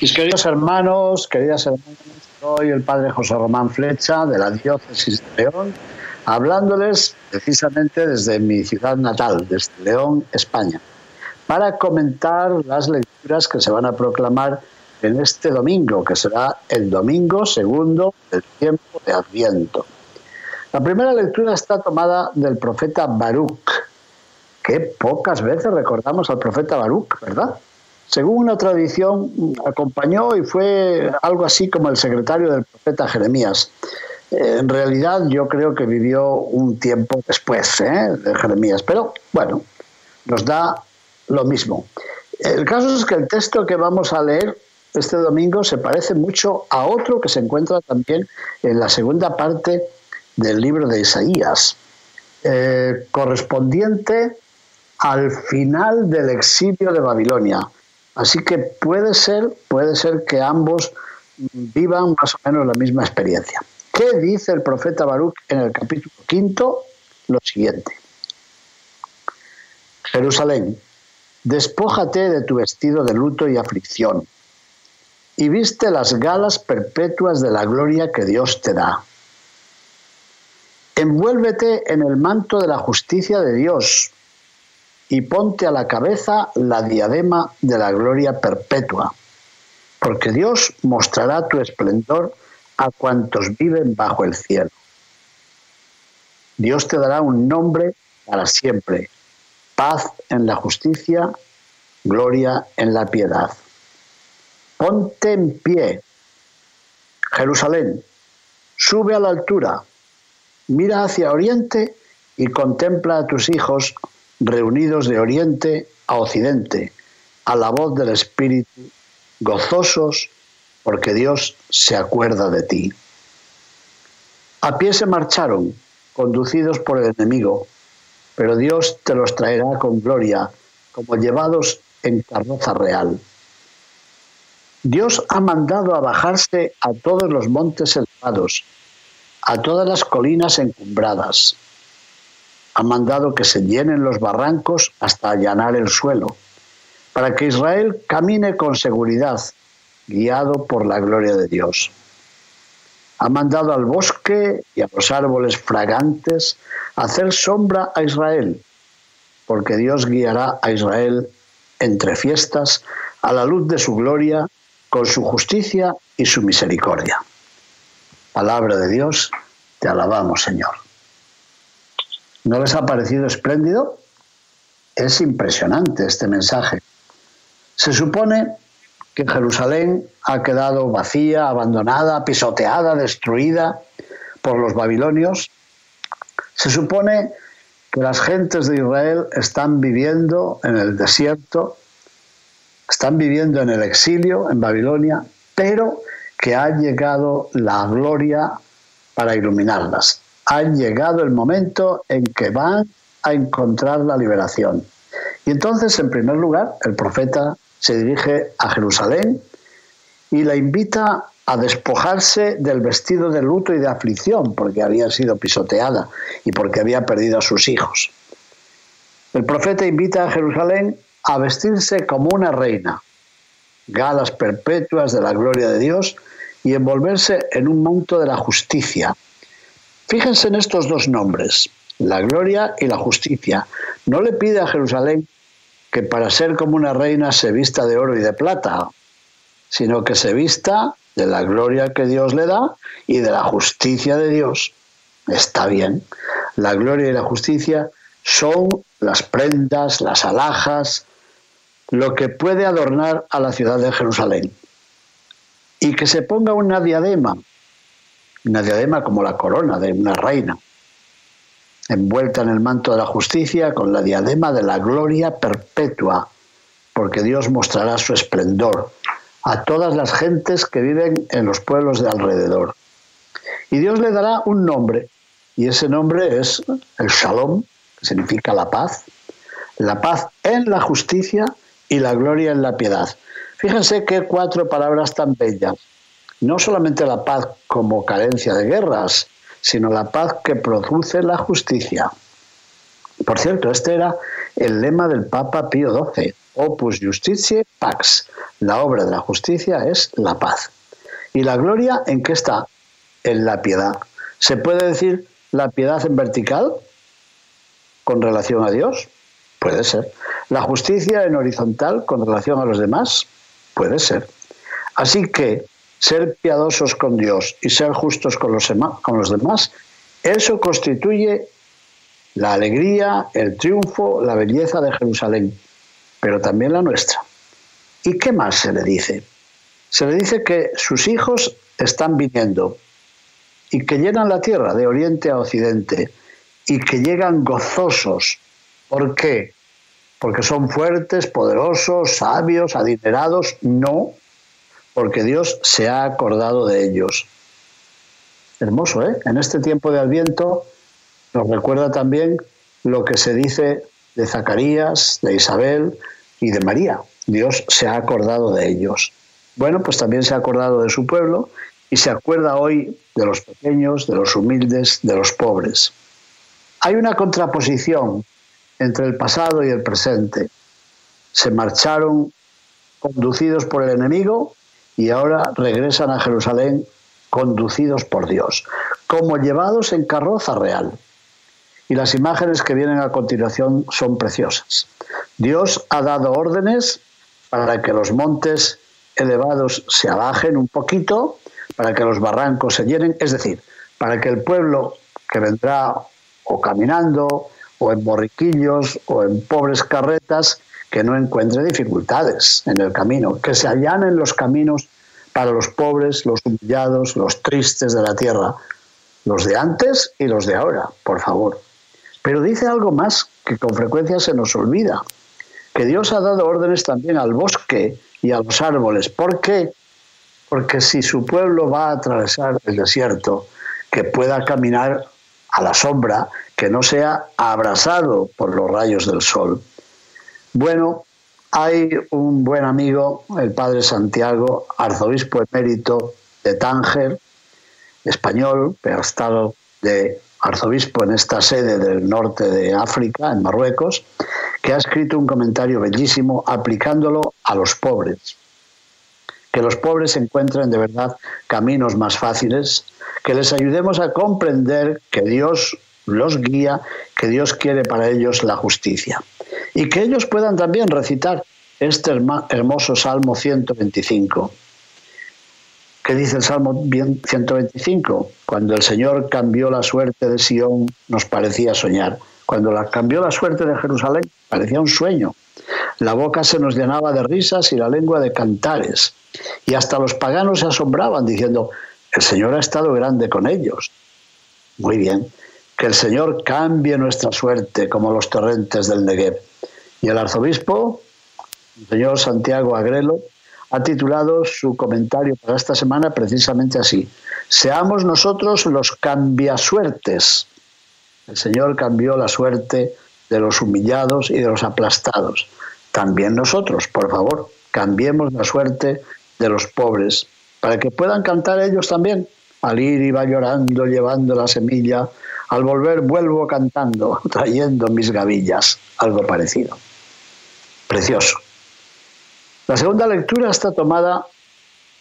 Mis queridos hermanos, queridas hermanas, soy el padre José Román Flecha de la diócesis de León, hablándoles precisamente desde mi ciudad natal, desde León, España, para comentar las lecturas que se van a proclamar en este domingo, que será el domingo segundo del tiempo de Adviento. La primera lectura está tomada del profeta Baruch, que pocas veces recordamos al profeta Baruch, ¿verdad? Según una tradición, acompañó y fue algo así como el secretario del profeta Jeremías. En realidad yo creo que vivió un tiempo después ¿eh? de Jeremías, pero bueno, nos da lo mismo. El caso es que el texto que vamos a leer este domingo se parece mucho a otro que se encuentra también en la segunda parte del libro de Isaías, eh, correspondiente al final del exilio de Babilonia. Así que puede ser, puede ser que ambos vivan más o menos la misma experiencia. ¿Qué dice el profeta Baruch en el capítulo quinto? Lo siguiente. Jerusalén, despójate de tu vestido de luto y aflicción, y viste las galas perpetuas de la gloria que Dios te da. Envuélvete en el manto de la justicia de Dios, y ponte a la cabeza la diadema de la gloria perpetua, porque Dios mostrará tu esplendor a cuantos viven bajo el cielo. Dios te dará un nombre para siempre, paz en la justicia, gloria en la piedad. Ponte en pie, Jerusalén, sube a la altura, mira hacia oriente y contempla a tus hijos reunidos de oriente a occidente, a la voz del Espíritu, gozosos porque Dios se acuerda de ti. A pie se marcharon, conducidos por el enemigo, pero Dios te los traerá con gloria, como llevados en carroza real. Dios ha mandado a bajarse a todos los montes elevados, a todas las colinas encumbradas ha mandado que se llenen los barrancos hasta allanar el suelo, para que Israel camine con seguridad, guiado por la gloria de Dios. Ha mandado al bosque y a los árboles fragantes hacer sombra a Israel, porque Dios guiará a Israel entre fiestas a la luz de su gloria, con su justicia y su misericordia. Palabra de Dios, te alabamos, Señor. ¿No les ha parecido espléndido? Es impresionante este mensaje. Se supone que Jerusalén ha quedado vacía, abandonada, pisoteada, destruida por los babilonios. Se supone que las gentes de Israel están viviendo en el desierto, están viviendo en el exilio en Babilonia, pero que ha llegado la gloria para iluminarlas ha llegado el momento en que van a encontrar la liberación. Y entonces, en primer lugar, el profeta se dirige a Jerusalén y la invita a despojarse del vestido de luto y de aflicción, porque había sido pisoteada y porque había perdido a sus hijos. El profeta invita a Jerusalén a vestirse como una reina, galas perpetuas de la gloria de Dios y envolverse en un manto de la justicia, Fíjense en estos dos nombres, la gloria y la justicia. No le pide a Jerusalén que para ser como una reina se vista de oro y de plata, sino que se vista de la gloria que Dios le da y de la justicia de Dios. Está bien. La gloria y la justicia son las prendas, las alhajas, lo que puede adornar a la ciudad de Jerusalén. Y que se ponga una diadema, una diadema como la corona de una reina, envuelta en el manto de la justicia con la diadema de la gloria perpetua, porque Dios mostrará su esplendor a todas las gentes que viven en los pueblos de alrededor. Y Dios le dará un nombre, y ese nombre es el Shalom, que significa la paz, la paz en la justicia y la gloria en la piedad. Fíjense qué cuatro palabras tan bellas. No solamente la paz como carencia de guerras, sino la paz que produce la justicia. Por cierto, este era el lema del Papa Pío XII, Opus Justitiae Pax. La obra de la justicia es la paz. ¿Y la gloria en qué está? En la piedad. ¿Se puede decir la piedad en vertical con relación a Dios? Puede ser. ¿La justicia en horizontal con relación a los demás? Puede ser. Así que ser piadosos con Dios y ser justos con los, con los demás, eso constituye la alegría, el triunfo, la belleza de Jerusalén, pero también la nuestra. ¿Y qué más se le dice? Se le dice que sus hijos están viniendo y que llenan la tierra de oriente a occidente y que llegan gozosos. ¿Por qué? Porque son fuertes, poderosos, sabios, adinerados. No, porque Dios se ha acordado de ellos. Hermoso, ¿eh? En este tiempo de Adviento nos recuerda también lo que se dice de Zacarías, de Isabel y de María. Dios se ha acordado de ellos. Bueno, pues también se ha acordado de su pueblo y se acuerda hoy de los pequeños, de los humildes, de los pobres. Hay una contraposición entre el pasado y el presente. Se marcharon conducidos por el enemigo y ahora regresan a Jerusalén conducidos por Dios, como llevados en carroza real. Y las imágenes que vienen a continuación son preciosas. Dios ha dado órdenes para que los montes elevados se abajen un poquito, para que los barrancos se llenen, es decir, para que el pueblo que vendrá o caminando, o en borriquillos, o en pobres carretas, que no encuentre dificultades en el camino, que se allanen los caminos para los pobres, los humillados, los tristes de la tierra, los de antes y los de ahora, por favor. Pero dice algo más que con frecuencia se nos olvida, que Dios ha dado órdenes también al bosque y a los árboles. ¿Por qué? Porque si su pueblo va a atravesar el desierto, que pueda caminar a la sombra, que no sea abrasado por los rayos del sol. Bueno, hay un buen amigo, el padre Santiago, arzobispo emérito de Tánger, español, pero estado de arzobispo en esta sede del norte de África, en Marruecos, que ha escrito un comentario bellísimo aplicándolo a los pobres. Que los pobres encuentren de verdad caminos más fáciles, que les ayudemos a comprender que Dios los guía, que Dios quiere para ellos la justicia. Y que ellos puedan también recitar este hermoso Salmo 125. ¿Qué dice el Salmo 125? Cuando el Señor cambió la suerte de Sión, nos parecía soñar. Cuando la, cambió la suerte de Jerusalén, parecía un sueño. La boca se nos llenaba de risas y la lengua de cantares. Y hasta los paganos se asombraban diciendo, el Señor ha estado grande con ellos. Muy bien, que el Señor cambie nuestra suerte como los torrentes del Negev. Y el arzobispo, el señor Santiago Agrelo, ha titulado su comentario para esta semana precisamente así. Seamos nosotros los cambiasuertes. El Señor cambió la suerte de los humillados y de los aplastados. También nosotros, por favor, cambiemos la suerte de los pobres, para que puedan cantar ellos también. Al ir iba llorando, llevando la semilla al volver vuelvo cantando, trayendo mis gavillas, algo parecido. Precioso. La segunda lectura está tomada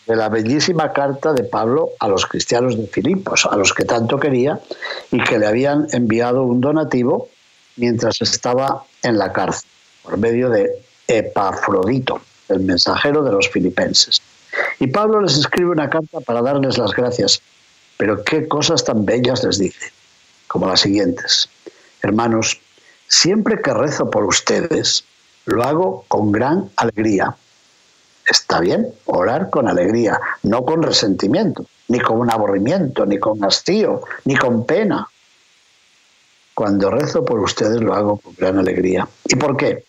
de la bellísima carta de Pablo a los cristianos de Filipos, a los que tanto quería y que le habían enviado un donativo mientras estaba en la cárcel, por medio de Epafrodito, el mensajero de los filipenses. Y Pablo les escribe una carta para darles las gracias, pero qué cosas tan bellas les dice como las siguientes. Hermanos, siempre que rezo por ustedes, lo hago con gran alegría. Está bien orar con alegría, no con resentimiento, ni con un aburrimiento, ni con hastío, ni con pena. Cuando rezo por ustedes lo hago con gran alegría. ¿Y por qué?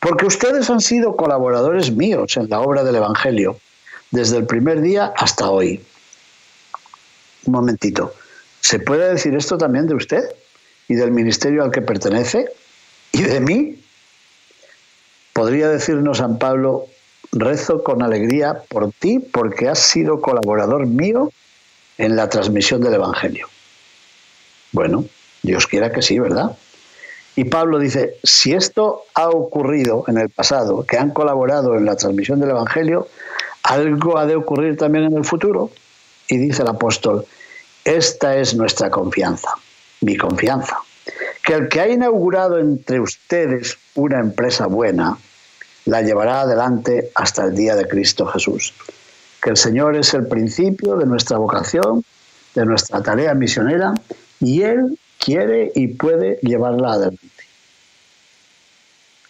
Porque ustedes han sido colaboradores míos en la obra del Evangelio, desde el primer día hasta hoy. Un momentito. ¿Se puede decir esto también de usted y del ministerio al que pertenece y de mí? Podría decirnos San Pablo, rezo con alegría por ti porque has sido colaborador mío en la transmisión del Evangelio. Bueno, Dios quiera que sí, ¿verdad? Y Pablo dice, si esto ha ocurrido en el pasado, que han colaborado en la transmisión del Evangelio, algo ha de ocurrir también en el futuro. Y dice el apóstol, esta es nuestra confianza, mi confianza, que el que ha inaugurado entre ustedes una empresa buena, la llevará adelante hasta el día de Cristo Jesús. Que el Señor es el principio de nuestra vocación, de nuestra tarea misionera, y Él quiere y puede llevarla adelante.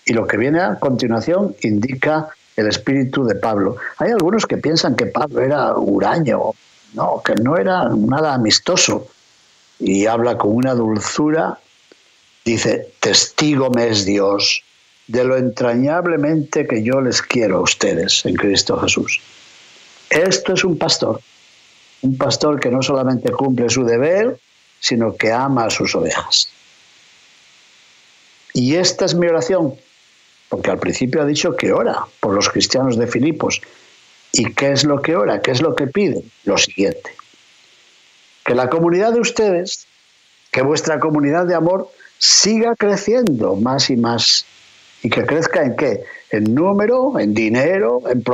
Y lo que viene a continuación indica el espíritu de Pablo. Hay algunos que piensan que Pablo era huraño, no, que no era nada amistoso. Y habla con una dulzura, dice, testigo me es Dios de lo entrañablemente que yo les quiero a ustedes en Cristo Jesús. Esto es un pastor, un pastor que no solamente cumple su deber, sino que ama a sus ovejas. Y esta es mi oración, porque al principio ha dicho que ora por los cristianos de Filipos. ¿Y qué es lo que ora? ¿Qué es lo que pide? Lo siguiente, que la comunidad de ustedes, que vuestra comunidad de amor siga creciendo más y más. ¿Y que crezca en qué? En número, en dinero, en,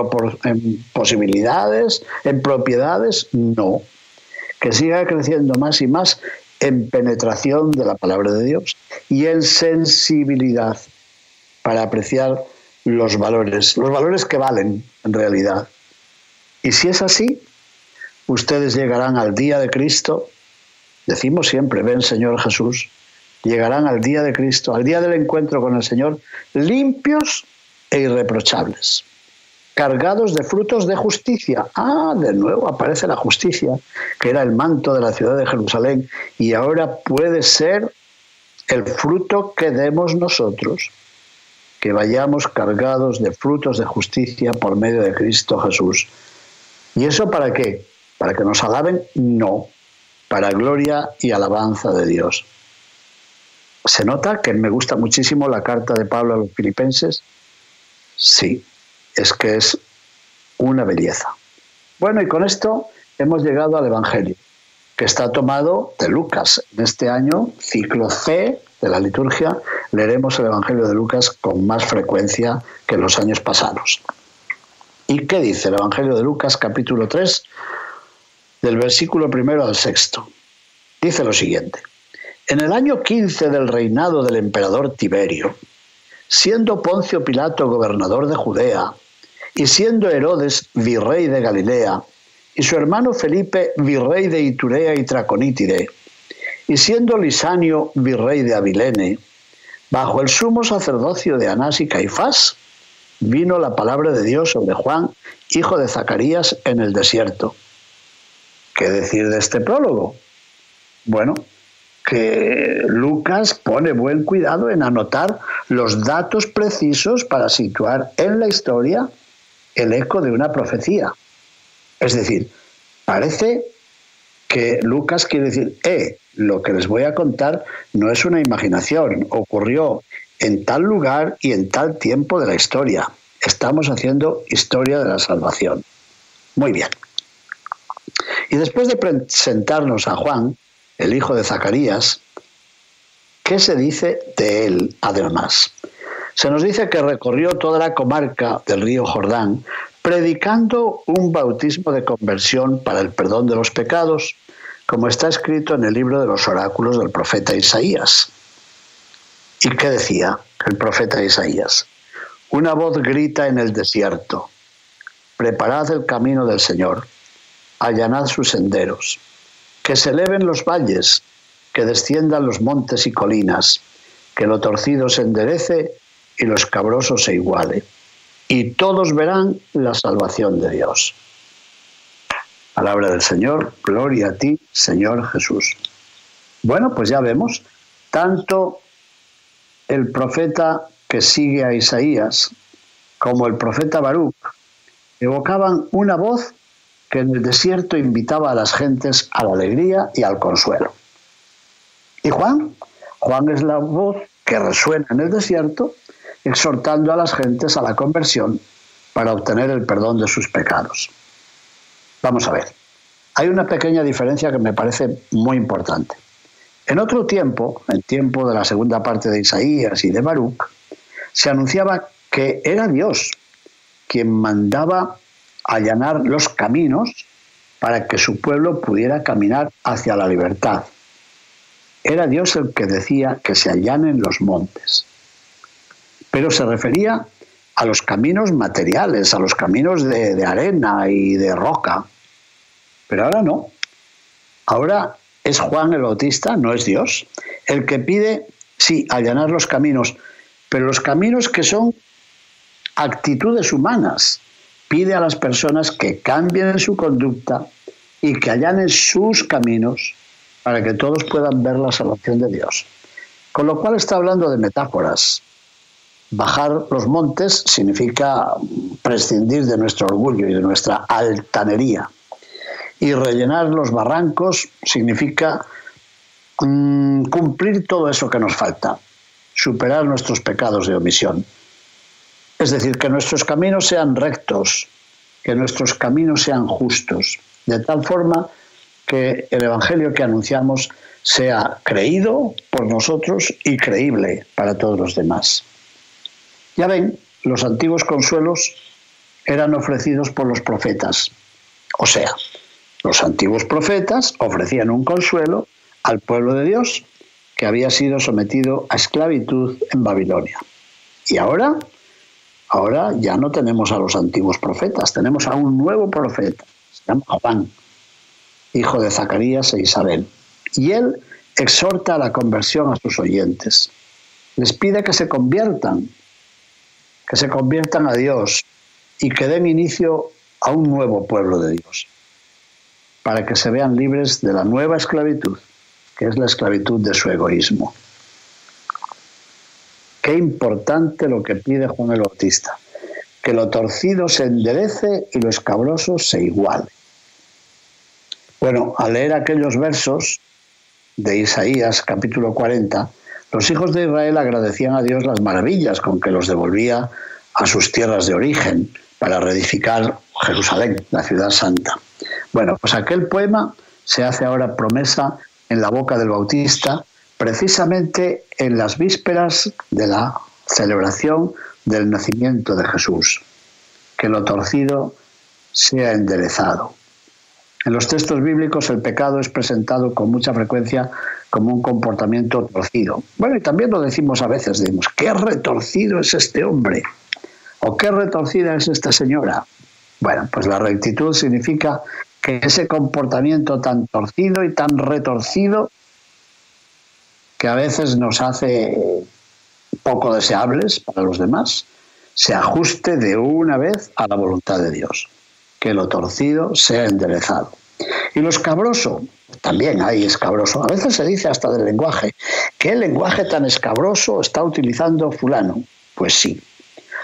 en posibilidades, en propiedades. No, que siga creciendo más y más en penetración de la palabra de Dios y en sensibilidad para apreciar los valores, los valores que valen en realidad. Y si es así, ustedes llegarán al día de Cristo, decimos siempre, ven Señor Jesús, llegarán al día de Cristo, al día del encuentro con el Señor, limpios e irreprochables cargados de frutos de justicia. Ah, de nuevo aparece la justicia, que era el manto de la ciudad de Jerusalén, y ahora puede ser el fruto que demos nosotros, que vayamos cargados de frutos de justicia por medio de Cristo Jesús. ¿Y eso para qué? ¿Para que nos alaben? No, para gloria y alabanza de Dios. ¿Se nota que me gusta muchísimo la carta de Pablo a los filipenses? Sí, es que es una belleza. Bueno, y con esto hemos llegado al Evangelio, que está tomado de Lucas. En este año, ciclo C de la liturgia, leeremos el Evangelio de Lucas con más frecuencia que en los años pasados. ¿Y qué dice el Evangelio de Lucas capítulo 3, del versículo primero al sexto? Dice lo siguiente. En el año 15 del reinado del emperador Tiberio, siendo Poncio Pilato gobernador de Judea, y siendo Herodes virrey de Galilea, y su hermano Felipe virrey de Iturea y Traconítide, y siendo Lisanio virrey de Abilene, bajo el sumo sacerdocio de Anás y Caifás, vino la palabra de Dios sobre Juan, hijo de Zacarías, en el desierto. ¿Qué decir de este prólogo? Bueno, que Lucas pone buen cuidado en anotar los datos precisos para situar en la historia el eco de una profecía. Es decir, parece que Lucas quiere decir, eh, lo que les voy a contar no es una imaginación, ocurrió en tal lugar y en tal tiempo de la historia. Estamos haciendo historia de la salvación. Muy bien. Y después de presentarnos a Juan, el hijo de Zacarías, ¿qué se dice de él además? Se nos dice que recorrió toda la comarca del río Jordán predicando un bautismo de conversión para el perdón de los pecados, como está escrito en el libro de los oráculos del profeta Isaías. ¿Y qué decía el profeta Isaías? Una voz grita en el desierto, preparad el camino del Señor, allanad sus senderos, que se eleven los valles, que desciendan los montes y colinas, que lo torcido se enderece y lo escabroso se iguale. Y todos verán la salvación de Dios. Palabra del Señor, gloria a ti, Señor Jesús. Bueno, pues ya vemos, tanto el profeta que sigue a Isaías, como el profeta Baruch, evocaban una voz que en el desierto invitaba a las gentes a la alegría y al consuelo. ¿Y Juan? Juan es la voz que resuena en el desierto, exhortando a las gentes a la conversión para obtener el perdón de sus pecados. Vamos a ver, hay una pequeña diferencia que me parece muy importante. En otro tiempo, en tiempo de la segunda parte de Isaías y de Baruch, se anunciaba que era Dios quien mandaba allanar los caminos para que su pueblo pudiera caminar hacia la libertad. Era Dios el que decía que se allanen los montes. Pero se refería a los caminos materiales, a los caminos de arena y de roca. Pero ahora no. Ahora es Juan el Bautista, no es Dios, el que pide, sí, allanar los caminos, pero los caminos que son actitudes humanas. Pide a las personas que cambien su conducta y que allanen sus caminos para que todos puedan ver la salvación de Dios. Con lo cual está hablando de metáforas. Bajar los montes significa prescindir de nuestro orgullo y de nuestra altanería. Y rellenar los barrancos significa mm, cumplir todo eso que nos falta, superar nuestros pecados de omisión. Es decir, que nuestros caminos sean rectos, que nuestros caminos sean justos, de tal forma que el Evangelio que anunciamos sea creído por nosotros y creíble para todos los demás. Ya ven, los antiguos consuelos eran ofrecidos por los profetas, o sea, los antiguos profetas ofrecían un consuelo al pueblo de Dios que había sido sometido a esclavitud en Babilonia. Y ahora, ahora ya no tenemos a los antiguos profetas, tenemos a un nuevo profeta, se llama Juan, hijo de Zacarías e Isabel. Y él exhorta a la conversión a sus oyentes. Les pide que se conviertan, que se conviertan a Dios y que den inicio a un nuevo pueblo de Dios para que se vean libres de la nueva esclavitud, que es la esclavitud de su egoísmo. Qué importante lo que pide Juan el Bautista, que lo torcido se enderece y lo escabroso se iguale. Bueno, al leer aquellos versos de Isaías capítulo 40, los hijos de Israel agradecían a Dios las maravillas con que los devolvía a sus tierras de origen para reedificar Jerusalén, la ciudad santa. Bueno, pues aquel poema se hace ahora promesa en la boca del Bautista, precisamente en las vísperas de la celebración del nacimiento de Jesús, que lo torcido sea enderezado. En los textos bíblicos el pecado es presentado con mucha frecuencia como un comportamiento torcido. Bueno, y también lo decimos a veces, decimos, qué retorcido es este hombre, o qué retorcida es esta señora. Bueno, pues la rectitud significa que ese comportamiento tan torcido y tan retorcido que a veces nos hace poco deseables para los demás, se ajuste de una vez a la voluntad de Dios, que lo torcido sea enderezado. Y lo escabroso, también hay escabroso, a veces se dice hasta del lenguaje, ¿qué lenguaje tan escabroso está utilizando fulano? Pues sí,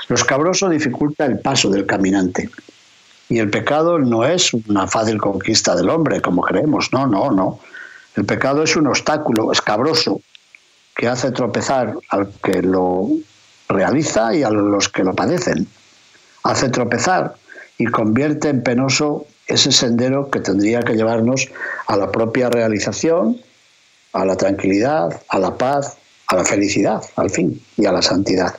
lo escabroso dificulta el paso del caminante. Y el pecado no es una fácil conquista del hombre, como creemos. No, no, no. El pecado es un obstáculo escabroso que hace tropezar al que lo realiza y a los que lo padecen. Hace tropezar y convierte en penoso ese sendero que tendría que llevarnos a la propia realización, a la tranquilidad, a la paz, a la felicidad, al fin, y a la santidad.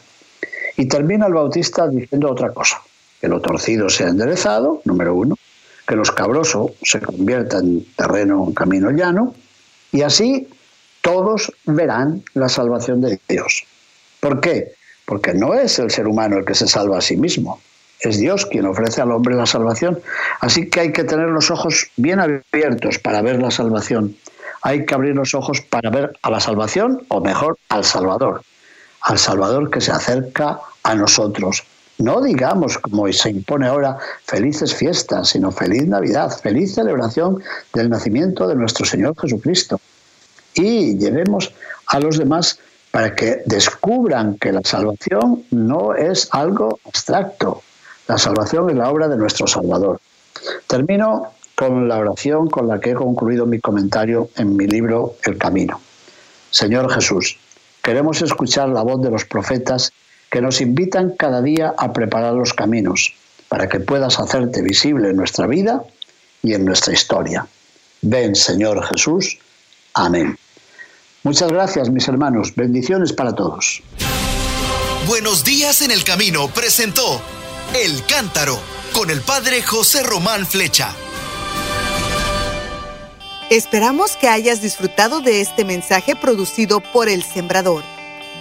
Y termina el Bautista diciendo otra cosa que lo torcido sea enderezado, número uno, que lo escabroso se convierta en terreno, en camino llano, y así todos verán la salvación de Dios. ¿Por qué? Porque no es el ser humano el que se salva a sí mismo, es Dios quien ofrece al hombre la salvación. Así que hay que tener los ojos bien abiertos para ver la salvación. Hay que abrir los ojos para ver a la salvación, o mejor, al Salvador. Al Salvador que se acerca a nosotros, no digamos, como se impone ahora, felices fiestas, sino feliz Navidad, feliz celebración del nacimiento de nuestro Señor Jesucristo. Y llevemos a los demás para que descubran que la salvación no es algo abstracto. La salvación es la obra de nuestro Salvador. Termino con la oración con la que he concluido mi comentario en mi libro El Camino. Señor Jesús, queremos escuchar la voz de los profetas que nos invitan cada día a preparar los caminos para que puedas hacerte visible en nuestra vida y en nuestra historia. Ven, Señor Jesús. Amén. Muchas gracias, mis hermanos. Bendiciones para todos. Buenos días en el camino presentó El Cántaro con el padre José Román Flecha. Esperamos que hayas disfrutado de este mensaje producido por El Sembrador.